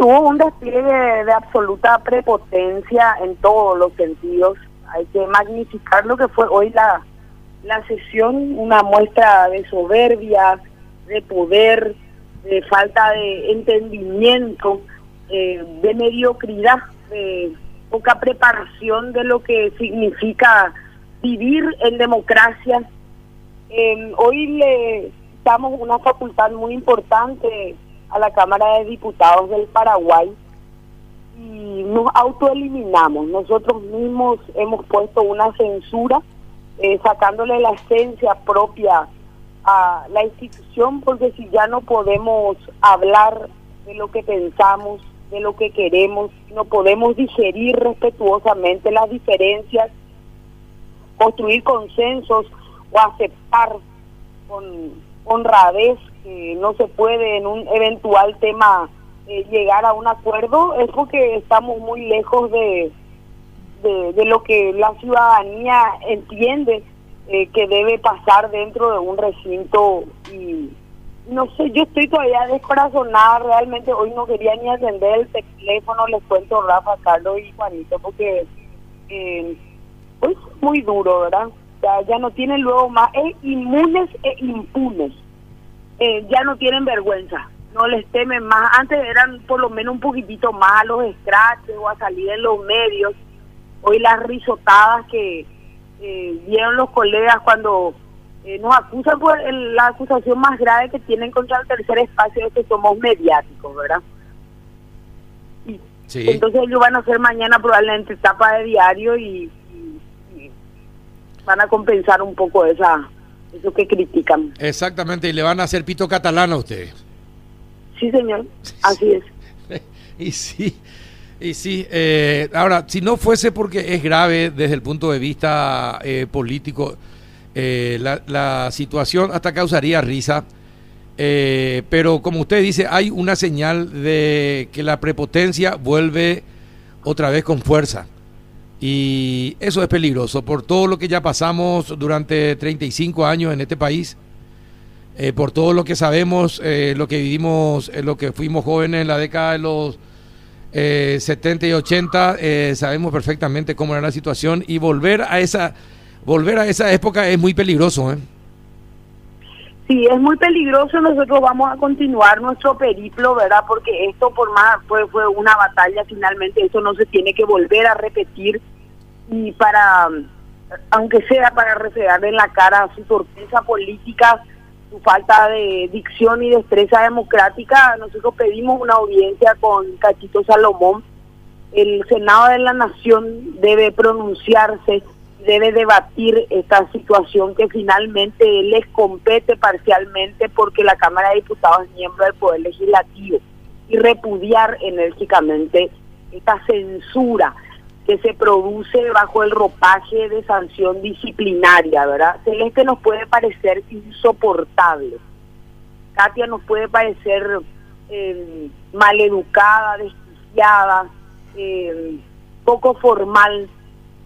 hubo un despliegue de, absoluta prepotencia en todos los sentidos. Hay que magnificar lo que fue hoy la, la sesión, una muestra de soberbia, de poder, de falta de entendimiento, eh, de mediocridad, de poca preparación de lo que significa vivir en democracia. Eh, hoy le damos una facultad muy importante a la Cámara de Diputados del Paraguay y nos autoeliminamos. Nosotros mismos hemos puesto una censura eh, sacándole la esencia propia a la institución porque si ya no podemos hablar de lo que pensamos, de lo que queremos, no podemos digerir respetuosamente las diferencias, construir consensos o aceptar con honradez que no se puede en un eventual tema eh, llegar a un acuerdo, es porque estamos muy lejos de, de, lo que la ciudadanía entiende eh, que debe pasar dentro de un recinto y no sé, yo estoy todavía descorazonada, realmente hoy no quería ni atender el teléfono, les cuento Rafa, Carlos y Juanito, porque eh, es muy duro, ¿verdad? Ya, ya no tienen luego más, es inmunes e impunes. Eh, ya no tienen vergüenza, no les temen más. Antes eran por lo menos un poquitito más a los escraches o a salir en los medios. Hoy las risotadas que eh, dieron los colegas cuando eh, nos acusan por la acusación más grave que tienen contra el tercer espacio es que somos mediáticos, ¿verdad? Sí. Entonces ellos van a hacer mañana probablemente etapa de diario y van a compensar un poco esa eso que critican. Exactamente, y le van a hacer pito catalán a usted. Sí, señor, así es. y sí, y sí. Eh, ahora, si no fuese porque es grave desde el punto de vista eh, político, eh, la, la, situación hasta causaría risa. pero como usted dice, hay una señal de que la prepotencia vuelve otra vez con fuerza. Y eso es peligroso por todo lo que ya pasamos durante 35 años en este país, eh, por todo lo que sabemos, eh, lo que vivimos, eh, lo que fuimos jóvenes en la década de los 70 y 80, sabemos perfectamente cómo era la situación y volver a esa, volver a esa época es muy peligroso. Sí, es muy peligroso. Nosotros vamos a continuar nuestro periplo, ¿verdad? Porque esto, por más, fue, fue una batalla, finalmente, eso no se tiene que volver a repetir y para, aunque sea para reflejar en la cara su torpeza política, su falta de dicción y destreza democrática, nosotros pedimos una audiencia con Cachito Salomón. El Senado de la Nación debe pronunciarse, debe debatir esta situación que finalmente les compete parcialmente porque la Cámara de Diputados es miembro del Poder Legislativo y repudiar enérgicamente esta censura que se produce bajo el ropaje de sanción disciplinaria, ¿verdad? Celeste nos puede parecer insoportable. Katia nos puede parecer eh, maleducada, desquiciada, eh, poco formal,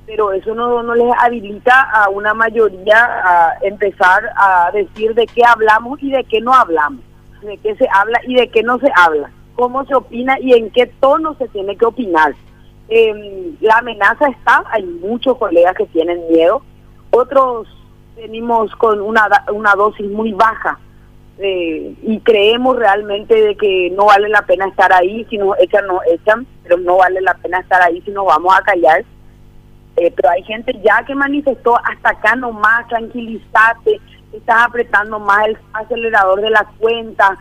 pero eso no, no les habilita a una mayoría a empezar a decir de qué hablamos y de qué no hablamos, de qué se habla y de qué no se habla, cómo se opina y en qué tono se tiene que opinar. Eh, la amenaza está, hay muchos colegas que tienen miedo, otros venimos con una, una dosis muy baja eh, y creemos realmente de que no vale la pena estar ahí, si nos echan, nos echan, pero no vale la pena estar ahí si nos vamos a callar. Eh, pero hay gente ya que manifestó hasta acá nomás, tranquilízate, estás apretando más el acelerador de la cuenta,